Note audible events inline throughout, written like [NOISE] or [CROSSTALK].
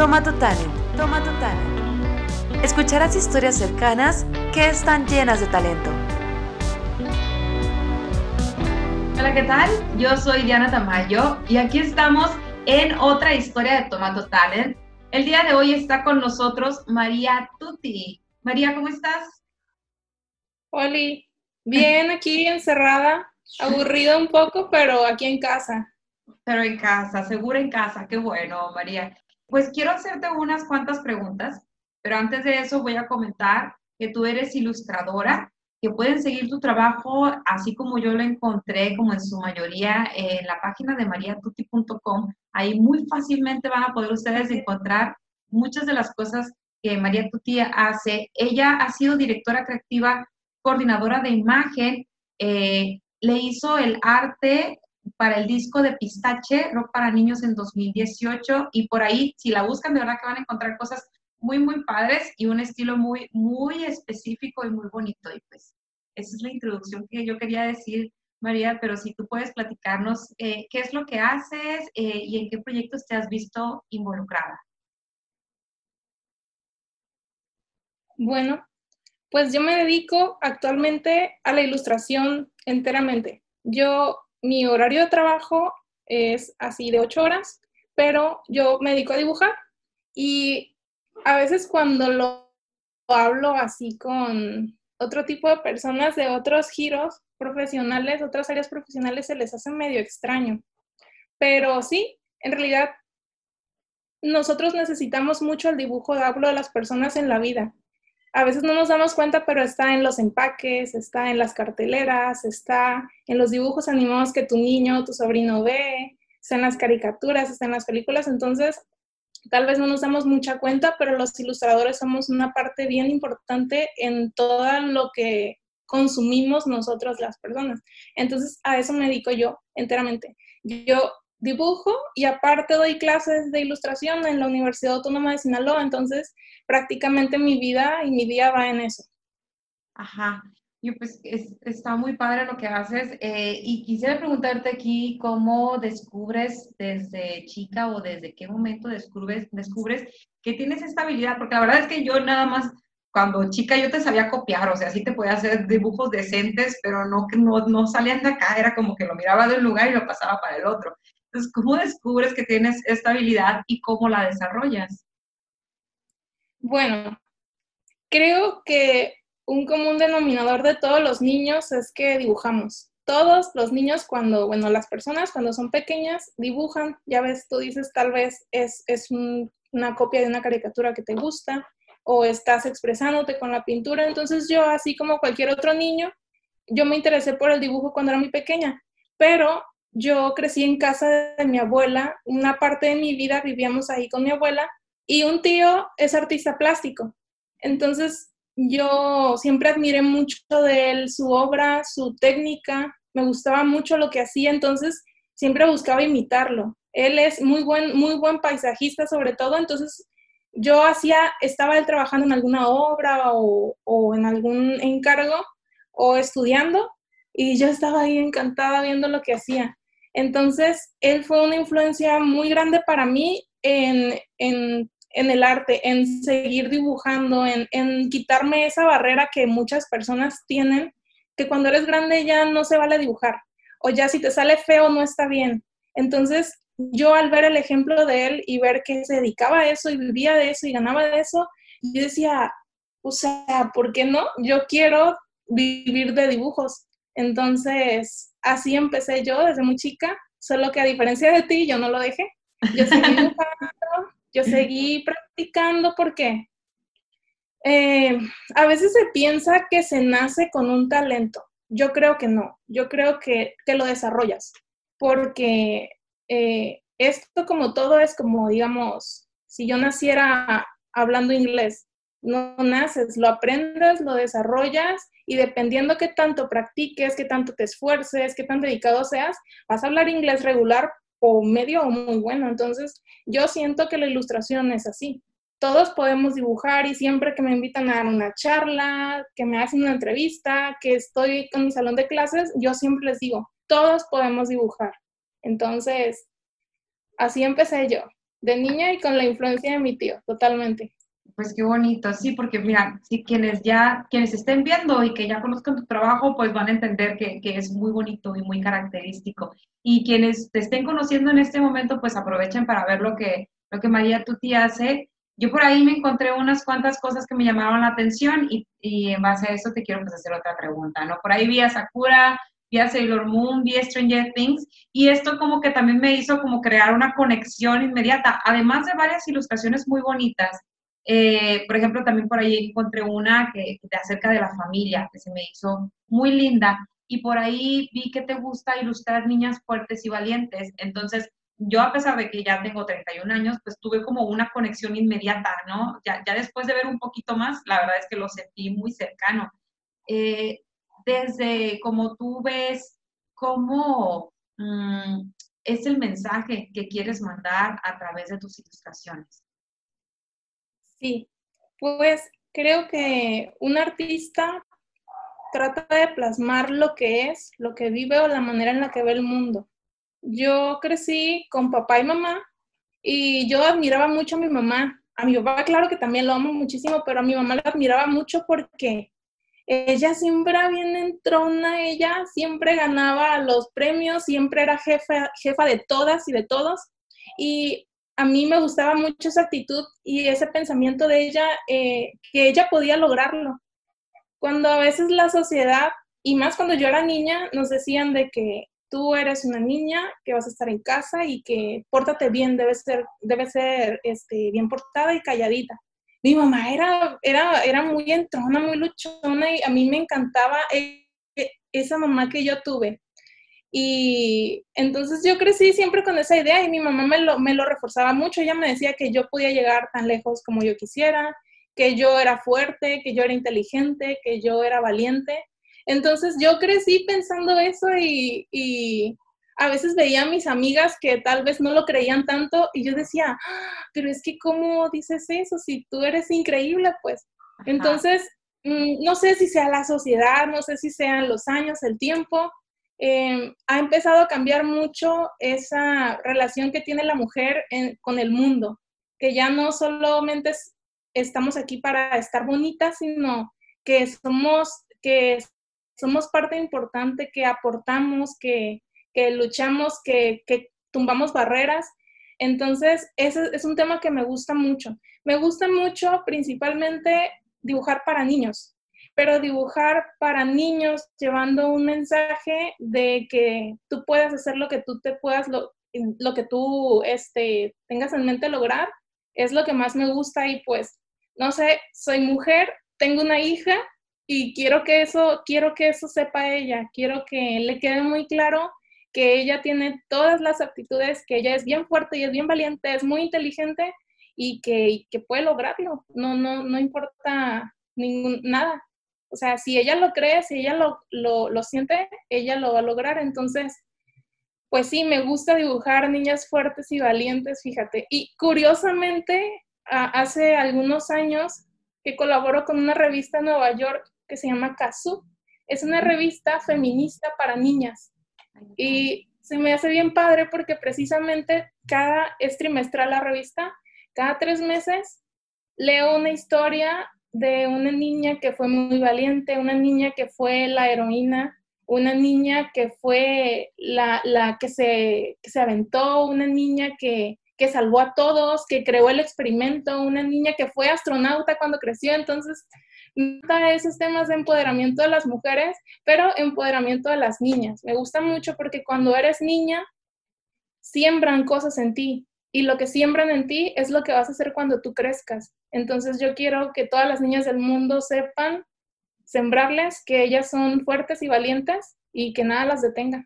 Toma tu talent, toma tu talent. Escucharás historias cercanas que están llenas de talento. Hola, ¿qué tal? Yo soy Diana Tamayo y aquí estamos en otra historia de Tomato Talent. El día de hoy está con nosotros María Tuti. María, ¿cómo estás? Oli, bien aquí encerrada, aburrido un poco, pero aquí en casa. Pero en casa, seguro en casa, qué bueno, María. Pues quiero hacerte unas cuantas preguntas, pero antes de eso voy a comentar que tú eres ilustradora, que pueden seguir tu trabajo así como yo lo encontré, como en su mayoría, en la página de mariatuti.com. Ahí muy fácilmente van a poder ustedes encontrar muchas de las cosas que María Tuti hace. Ella ha sido directora creativa, coordinadora de imagen, eh, le hizo el arte para el disco de Pistache, Rock para Niños en 2018, y por ahí, si la buscan, de verdad que van a encontrar cosas muy, muy padres y un estilo muy, muy específico y muy bonito. Y pues, esa es la introducción que yo quería decir, María, pero si tú puedes platicarnos eh, qué es lo que haces eh, y en qué proyectos te has visto involucrada. Bueno, pues yo me dedico actualmente a la ilustración enteramente. Yo mi horario de trabajo es así de ocho horas, pero yo me dedico a dibujar y a veces cuando lo hablo así con otro tipo de personas de otros giros profesionales, otras áreas profesionales, se les hace medio extraño. Pero sí, en realidad nosotros necesitamos mucho el dibujo, hablo de las personas en la vida a veces no nos damos cuenta, pero está en los empaques, está en las carteleras, está en los dibujos animados que tu niño, tu sobrino ve, está en las caricaturas, está en las películas. Entonces, tal vez no nos damos mucha cuenta, pero los ilustradores somos una parte bien importante en todo lo que consumimos nosotros las personas. Entonces, a eso me dedico yo enteramente. Yo dibujo y aparte doy clases de ilustración en la Universidad Autónoma de Sinaloa, entonces prácticamente mi vida y mi día va en eso. Ajá, y pues está muy padre lo que haces. Eh, y quisiera preguntarte aquí cómo descubres desde chica o desde qué momento descubres, descubres que tienes esta habilidad, porque la verdad es que yo nada más cuando chica yo te sabía copiar, o sea, sí te podía hacer dibujos decentes, pero no, no, no salían de acá, era como que lo miraba de un lugar y lo pasaba para el otro. Entonces, ¿cómo descubres que tienes esta habilidad y cómo la desarrollas? Bueno, creo que un común denominador de todos los niños es que dibujamos. Todos los niños cuando, bueno, las personas cuando son pequeñas dibujan, ya ves, tú dices tal vez es, es una copia de una caricatura que te gusta o estás expresándote con la pintura. Entonces yo, así como cualquier otro niño, yo me interesé por el dibujo cuando era muy pequeña, pero yo crecí en casa de mi abuela, una parte de mi vida vivíamos ahí con mi abuela y un tío es artista plástico. Entonces yo siempre admiré mucho de él, su obra, su técnica, me gustaba mucho lo que hacía, entonces siempre buscaba imitarlo. Él es muy buen, muy buen paisajista sobre todo, entonces yo hacía, estaba él trabajando en alguna obra o, o en algún encargo o estudiando y yo estaba ahí encantada viendo lo que hacía. Entonces, él fue una influencia muy grande para mí en, el arte, en seguir dibujando, en, quitarme esa barrera que muchas personas tienen, que cuando eres grande ya no se vale dibujar, o ya si te sale feo no está bien. Entonces, yo al ver el ejemplo de él y ver que se dedicaba a eso y vivía de eso y ganaba de eso, yo decía, o sea, ¿por qué no? Yo quiero vivir de dibujos. Entonces, así empecé yo desde muy chica, solo que a diferencia de ti, yo no lo dejé. Yo seguí [LAUGHS] yo seguí practicando porque eh, a veces se piensa que se nace con un talento. Yo creo que no, yo creo que, que lo desarrollas, porque eh, esto como todo es como, digamos, si yo naciera hablando inglés, no naces, lo aprendes, lo desarrollas y dependiendo qué tanto practiques, qué tanto te esfuerces, qué tan dedicado seas, vas a hablar inglés regular o medio o muy bueno. Entonces, yo siento que la ilustración es así. Todos podemos dibujar y siempre que me invitan a dar una charla, que me hacen una entrevista, que estoy con mi salón de clases, yo siempre les digo, todos podemos dibujar. Entonces, así empecé yo. de niña y con la influencia de mi tío, totalmente. Pues qué bonito, sí, porque mira, si quienes ya, quienes estén viendo y que ya conozcan tu trabajo, pues van a entender que, que, es muy bonito y muy característico. Y quienes te estén conociendo en este momento, pues aprovechen para ver lo que, lo que María Tuti hace. Yo por ahí me encontré unas cuantas cosas que me llamaron la atención y, y en base a eso te quiero pues hacer otra pregunta, ¿no? Por ahí vi a Sakura, vi a Sailor Moon, vi Stranger Things, y esto como que también me hizo como crear una conexión inmediata, además de varias ilustraciones muy bonitas. Eh, por ejemplo, también por ahí encontré una que, que acerca de la familia, que se me hizo muy linda, y por ahí vi que te gusta ilustrar niñas fuertes y valientes. Entonces, yo a pesar de que ya tengo 31 años, pues tuve como una conexión inmediata, ¿no? Ya, ya después de ver un poquito más, la verdad es que lo sentí muy cercano. Eh, desde como tú ves cómo mm, es el mensaje que quieres mandar a través de tus ilustraciones. Sí, pues creo que un artista trata de plasmar lo que es, lo que vive o la manera en la que ve el mundo. Yo crecí con papá y mamá y yo admiraba mucho a mi mamá. A mi papá, claro que también lo amo muchísimo, pero a mi mamá la admiraba mucho porque ella siempre bien entrona, ella siempre ganaba los premios, siempre era jefa, jefa de todas y de todos. Y a mí me gustaba mucho esa actitud y ese pensamiento de ella, eh, que ella podía lograrlo. Cuando a veces la sociedad, y más cuando yo era niña, nos decían de que tú eres una niña, que vas a estar en casa y que pórtate bien, debe ser, debe ser este, bien portada y calladita mi mamá era, era, era muy entrona, muy luchona y a mí me encantaba e, e, esa mamá que yo tuve. Y entonces yo crecí siempre con esa idea y mi mamá me lo, me lo reforzaba mucho. Ella me decía que yo podía llegar tan lejos como yo quisiera, que yo era fuerte, que yo era inteligente, que yo era valiente. Entonces yo crecí pensando eso y, y a veces veía a mis amigas que tal vez no lo creían tanto y yo decía, ah, pero es que ¿cómo dices eso? Si tú eres increíble, pues. Entonces, mm, no sé si sea la sociedad, no sé si sean los años, el tiempo, em, ha empezado a cambiar mucho esa relación que tiene la mujer con el mundo, que ya no solamente estamos aquí para estar bonitas, sino que somos, que somos parte importante, que aportamos, que, que luchamos, que, tumbamos barreras. Entonces, ese es un tema que me gusta mucho. Me gusta mucho principalmente dibujar para niños, pero dibujar para niños llevando un mensaje de que tú puedes hacer lo que tú te puedas, lo, lo que tú este, tengas en mente lograr, es lo que más me gusta y pues, no sé, soy mujer, tengo una hija y quiero que eso, quiero que eso sepa ella, quiero que le quede muy claro que ella tiene todas las aptitudes, que ella es bien fuerte y es bien valiente, es muy inteligente y que, que puede lograrlo. No, no, no importa ningún, nada. O sea, si ella lo cree, si ella lo, lo, lo siente, ella lo va a lograr. Entonces, pues sí, me gusta dibujar niñas fuertes y valientes, fíjate. Y curiosamente, hace algunos años que colaboro con una revista en Nueva York que se llama Kazoo. Es una revista feminista para niñas. Y se me hace bien padre porque precisamente cada, es trimestral la revista, cada tres meses leo una historia de una niña que fue muy valiente, una niña que fue la heroína, una niña que fue la, la que, se, se, aventó, una niña que, que salvó a todos, que creó el experimento, una niña que fue astronauta cuando creció. Entonces, esos temas de empoderamiento de las mujeres, pero empoderamiento de las niñas. Me gusta mucho porque cuando eres niña, siembran cosas en ti y lo que siembran en ti es lo que vas a hacer cuando tú crezcas. Entonces yo quiero que todas las niñas del mundo sepan sembrarles que ellas son fuertes y valientes y que nada las detenga.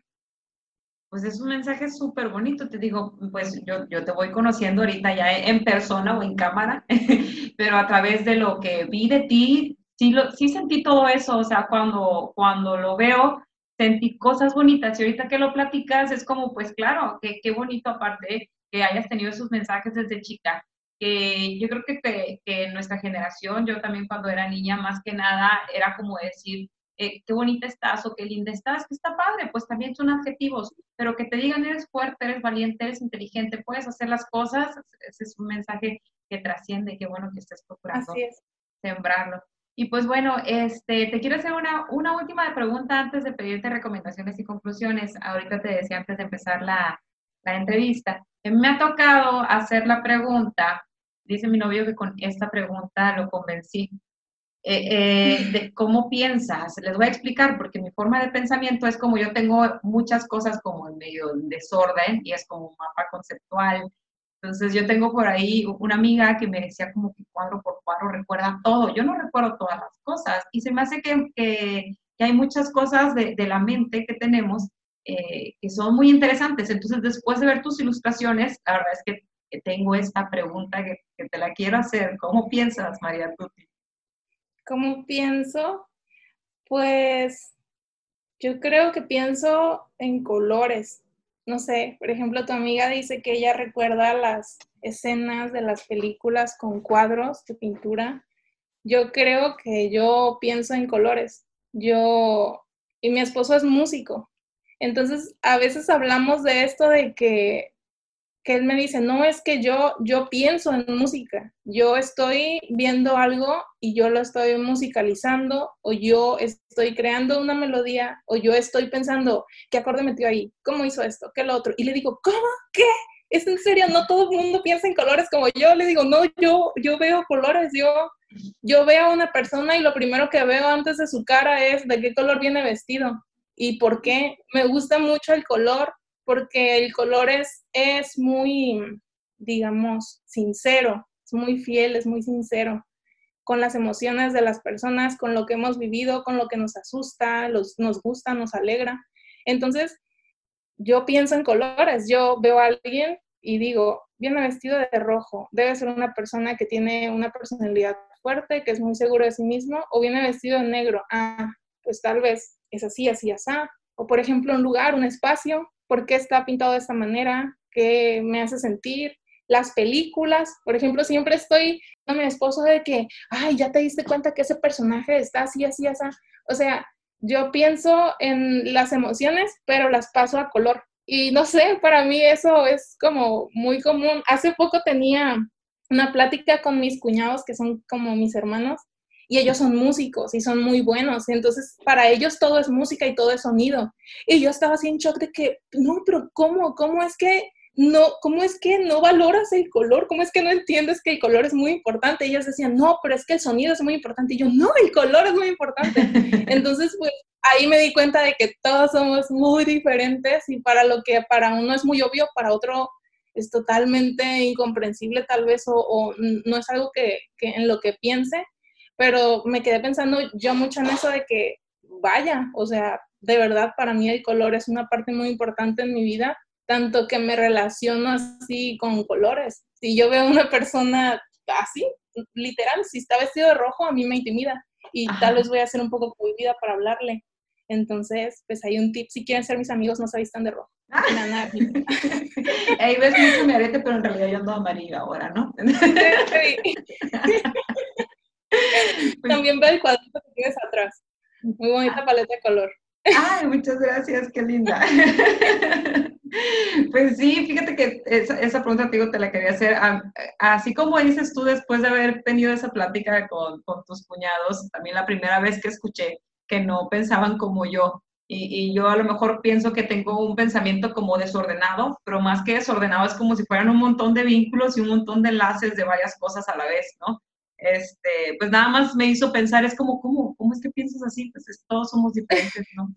Pues es un mensaje súper bonito, te digo, pues yo, yo te voy conociendo ahorita ya en persona o en cámara, [LAUGHS] pero a través de lo que vi de ti, sí, lo, sí sentí todo eso, o sea, cuando, cuando lo veo, sentí cosas bonitas y ahorita que lo platicas es como, pues claro, qué bonito aparte que hayas tenido esos mensajes desde chica, que yo creo que, que, que nuestra generación, yo también cuando era niña, más que nada era como decir, eh, qué bonita estás o qué linda estás, que está padre, pues también son adjetivos, pero que te digan eres fuerte, eres valiente, eres inteligente, puedes hacer las cosas, ese es un mensaje que trasciende, qué bueno que estés procurando sembrarlo. Y pues bueno, este, te quiero hacer una, una última pregunta antes de pedirte recomendaciones y conclusiones. Ahorita te decía antes de empezar la, la entrevista. Me ha tocado hacer la pregunta, dice mi novio que con esta pregunta lo convencí. Eh, eh, de cómo piensas. Les voy a explicar porque mi forma de pensamiento es como yo tengo muchas cosas como en medio desorden y es como un mapa conceptual. Entonces yo tengo por ahí una amiga que me decía como que cuadro por cuadro recuerda todo. Yo no recuerdo todas las cosas y se me hace que, que, hay muchas cosas de, de, la mente que tenemos eh, que son muy interesantes. Entonces después de ver tus ilustraciones, la verdad es que, tengo esta pregunta que, que, te la quiero hacer. ¿Cómo piensas, María Tuti? ¿Cómo pienso? Pues yo creo que pienso en colores. No sé, por ejemplo, tu amiga dice que ella recuerda las escenas de las películas con cuadros de pintura. Yo creo que yo pienso en colores. Yo, y mi esposo es músico. Entonces, a veces hablamos de esto de que que él me dice, no es que yo, yo pienso en música, yo estoy viendo algo y yo lo estoy musicalizando o yo estoy creando una melodía o yo estoy pensando, ¿qué acorde metió ahí? ¿Cómo hizo esto? ¿Qué lo otro? Y le digo, ¿cómo? ¿Qué? ¿Es en serio? No todo el mundo piensa en colores como yo. Le digo, no, yo, yo veo colores, yo, yo veo a una persona y lo primero que veo antes de su cara es de qué color viene vestido y por qué. Me gusta mucho el color porque el color es, es muy, digamos, sincero, es muy fiel, es muy sincero con las emociones de las personas, con lo que hemos vivido, con lo que nos asusta, los, nos gusta, nos alegra. Entonces, yo pienso en colores, yo veo a alguien y digo, viene vestido de rojo, debe ser una persona que tiene una personalidad fuerte, que es muy seguro de sí mismo, o viene vestido de negro, ah, pues tal vez es así, así, así. O por ejemplo, un lugar, un espacio, por qué está pintado de esta manera, qué me hace sentir. Las películas, por ejemplo, siempre estoy a mi esposo de que, ay, ya te diste cuenta que ese personaje está así, así, así. O sea, yo pienso en las emociones, pero las paso a color. Y no sé, para mí eso es como muy común. Hace poco tenía una plática con mis cuñados, que son como mis hermanos, y ellos son músicos y son muy buenos. Entonces, para ellos todo es música y todo es sonido. Y yo estaba así en shock de que, no, pero ¿cómo? ¿Cómo es que no, cómo es que no valoras el color? ¿Cómo es que no entiendes que el color es muy importante? Y ellos decían, no, pero es que el sonido es muy importante. Y yo, no, el color es muy importante. [LAUGHS] Entonces, pues ahí me di cuenta de que todos somos muy diferentes y para lo que para uno es muy obvio, para otro es totalmente incomprensible tal vez o, o no es algo que, que en lo que piense pero me quedé pensando yo mucho en eso de que, vaya, o sea, de verdad para mí el color es una parte muy importante en mi vida, tanto que me relaciono así con colores. Si yo veo a una persona así, literal, si está vestido de rojo, a mí me intimida y tal vez voy a ser un poco cohibida para hablarle. Entonces, pues hay un tip, si quieren ser mis amigos, no se vistan de rojo. [LAUGHS] Ahí ves mucho mi arete, pero en realidad yo ando amarillo ahora, ¿no? [LAUGHS] [LAUGHS] También veo el cuadrito que tienes atrás. Muy bonita ah. paleta de color. Ay, muchas gracias, qué linda. [LAUGHS] Pues sí, fíjate que esa, esa pregunta te, te la quería hacer. Así como dices tú, después de haber tenido esa plática con, con tus cuñados, también la primera vez que escuché que no pensaban como yo. Y, y, yo a lo mejor pienso que tengo un pensamiento como desordenado, pero más que desordenado es como si fueran un montón de vínculos y un montón de enlaces de varias cosas a la vez, ¿no? Este, pues nada más me hizo pensar, es como, ¿cómo, cómo es que piensas así? Pues todos somos diferentes, ¿no?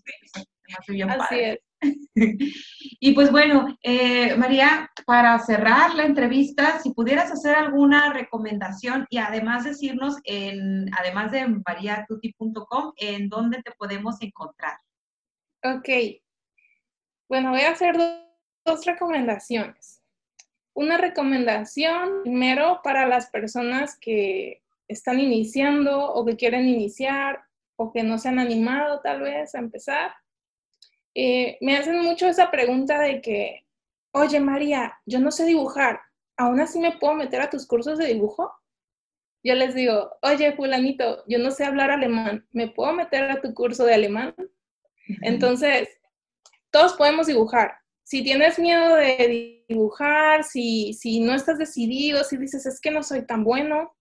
así es. [LAUGHS] y pues bueno, eh, María, para cerrar la entrevista, si pudieras hacer alguna recomendación y además decirnos, en, además de mariatuti.com, en dónde te podemos encontrar. Ok. Bueno, voy a hacer dos recomendaciones una recomendación primero para las personas que están iniciando o que quieren iniciar o que no se han animado tal vez a empezar. Eh, me hacen mucho esa pregunta de que, oye María, yo no sé dibujar, ¿aún así me puedo meter a tus cursos de dibujo? yo les digo, oye, fulanito, yo no sé hablar alemán, ¿me puedo meter a tu curso de alemán? Entonces, todos podemos dibujar. Si tienes miedo de dibujar, si, si no estás decidido, si dices, es que no soy tan bueno,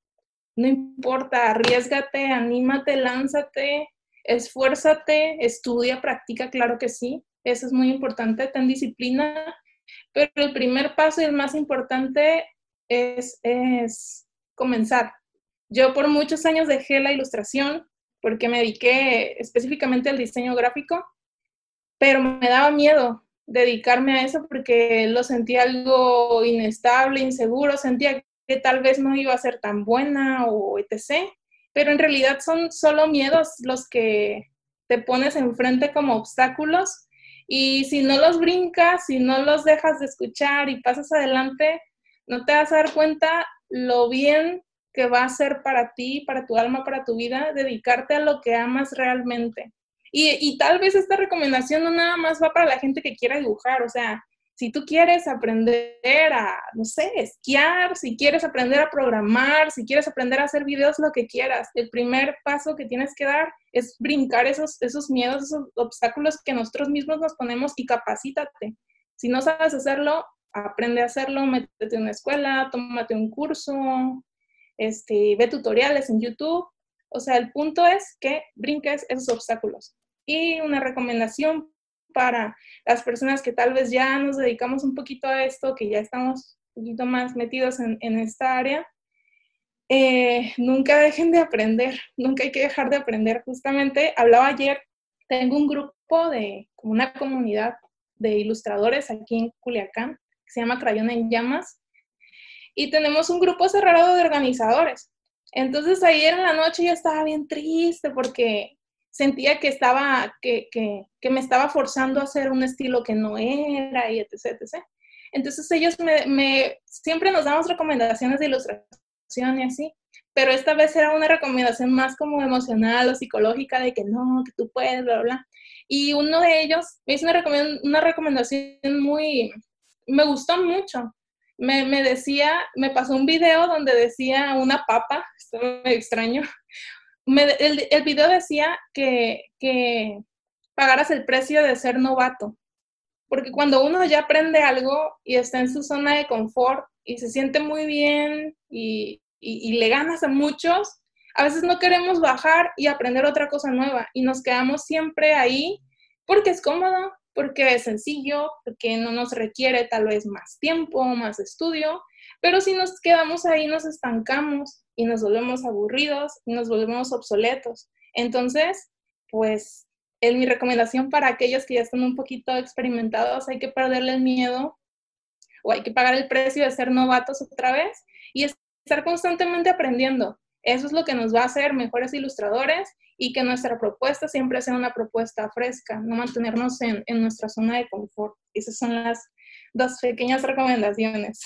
no importa, arriesgate, anímate, lánzate, esfuérzate, estudia, practica, claro que sí. Eso es muy importante, ten disciplina. Pero el primer paso y el más importante es, es comenzar. Yo por muchos años dejé la ilustración porque me dediqué específicamente al diseño gráfico, pero me daba miedo dedicarme a eso porque lo sentía algo inestable, inseguro, sentía que tal vez no iba a ser tan buena o etc. Pero en realidad son solo miedos los que te pones enfrente como obstáculos y si no los brincas, si no los dejas de escuchar y pasas adelante, no te vas a dar cuenta lo bien que va a ser para ti, para tu alma, para tu vida, dedicarte a lo que amas realmente. Y, tal vez esta recomendación no nada más va para la gente que quiera dibujar, o sea, si tú quieres aprender a, no sé, esquiar, si quieres aprender a programar, si quieres aprender a hacer videos, lo que quieras, el primer paso que tienes que dar es brincar esos, esos miedos, esos obstáculos que nosotros mismos nos ponemos y capacítate. Si no sabes hacerlo, aprende a hacerlo, métete en una escuela, tómate un curso, este, ve tutoriales en YouTube. O sea, el punto es que brinques esos obstáculos. Y una recomendación para las personas que tal vez ya nos dedicamos un poquito a esto, que ya estamos un poquito más metidos en, esta área, eh, nunca dejen de aprender, nunca hay que dejar de aprender. Justamente hablaba ayer, tengo un grupo de, como una comunidad de ilustradores aquí en Culiacán, que se llama Crayón en Llamas, y tenemos un grupo cerrado de organizadores. Entonces ayer en la noche yo estaba bien triste porque sentía que estaba, que, que, que, me estaba forzando a hacer un estilo que no era y etc, etc. Entonces ellos me, me, siempre nos damos recomendaciones de ilustración y así, pero esta vez era una recomendación más como emocional o psicológica de que no, que tú puedes, bla, bla. Y uno de ellos me hizo una, una recomendación muy, me gustó mucho. Me, me, decía, me pasó un video donde decía una papa, esto me extraño, el, el, video decía que, que pagaras el precio de ser novato, porque cuando uno ya aprende algo y está en su zona de confort y se siente muy bien y, y, le ganas a muchos, a veces no queremos bajar y aprender otra cosa nueva y nos quedamos siempre ahí porque es cómodo, porque es sencillo, porque no nos requiere tal vez más tiempo, más estudio, pero si nos quedamos ahí nos estancamos y nos volvemos aburridos y nos volvemos obsoletos. Entonces, pues, es mi recomendación para aquellos que ya están un poquito experimentados, hay que perderle el miedo o hay que pagar el precio de ser novatos otra vez y estar constantemente aprendiendo. Eso es lo que nos va a hacer mejores ilustradores y que nuestra propuesta siempre sea una propuesta fresca, no mantenernos en, en nuestra zona de confort. Esas son las dos pequeñas recomendaciones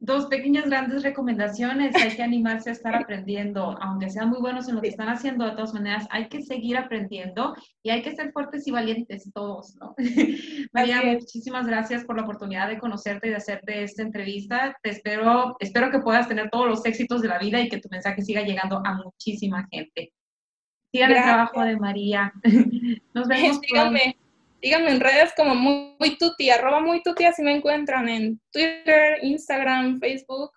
dos pequeñas grandes recomendaciones. Hay que animarse a estar aprendiendo, aunque sean muy buenos en lo que están haciendo, de todas maneras, hay que seguir aprendiendo y hay que ser fuertes y valientes todos, ¿no? [LAUGHS] María, muchísimas gracias por la oportunidad de conocerte y de hacerte esta entrevista. Te espero, espero que puedas tener todos los éxitos de la vida y que tu mensaje siga llegando a muchísima gente. Sigan el trabajo de María. [LAUGHS] Nos vemos. [LAUGHS] Díganme, díganme en redes como muy, muy tuti, arroba muy tuti, así me encuentran en Twitter, Instagram, Facebook.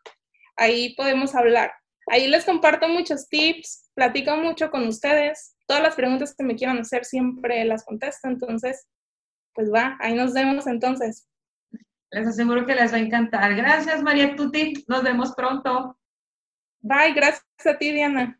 Ahí podemos hablar. Ahí les comparto muchos tips, platico mucho con ustedes. Todas las preguntas que me quieran hacer siempre las contesto. Entonces, pues va, ahí nos vemos entonces. Les aseguro que les va a encantar. Gracias, María Tuti. Nos vemos pronto. Bye, gracias a ti, Diana.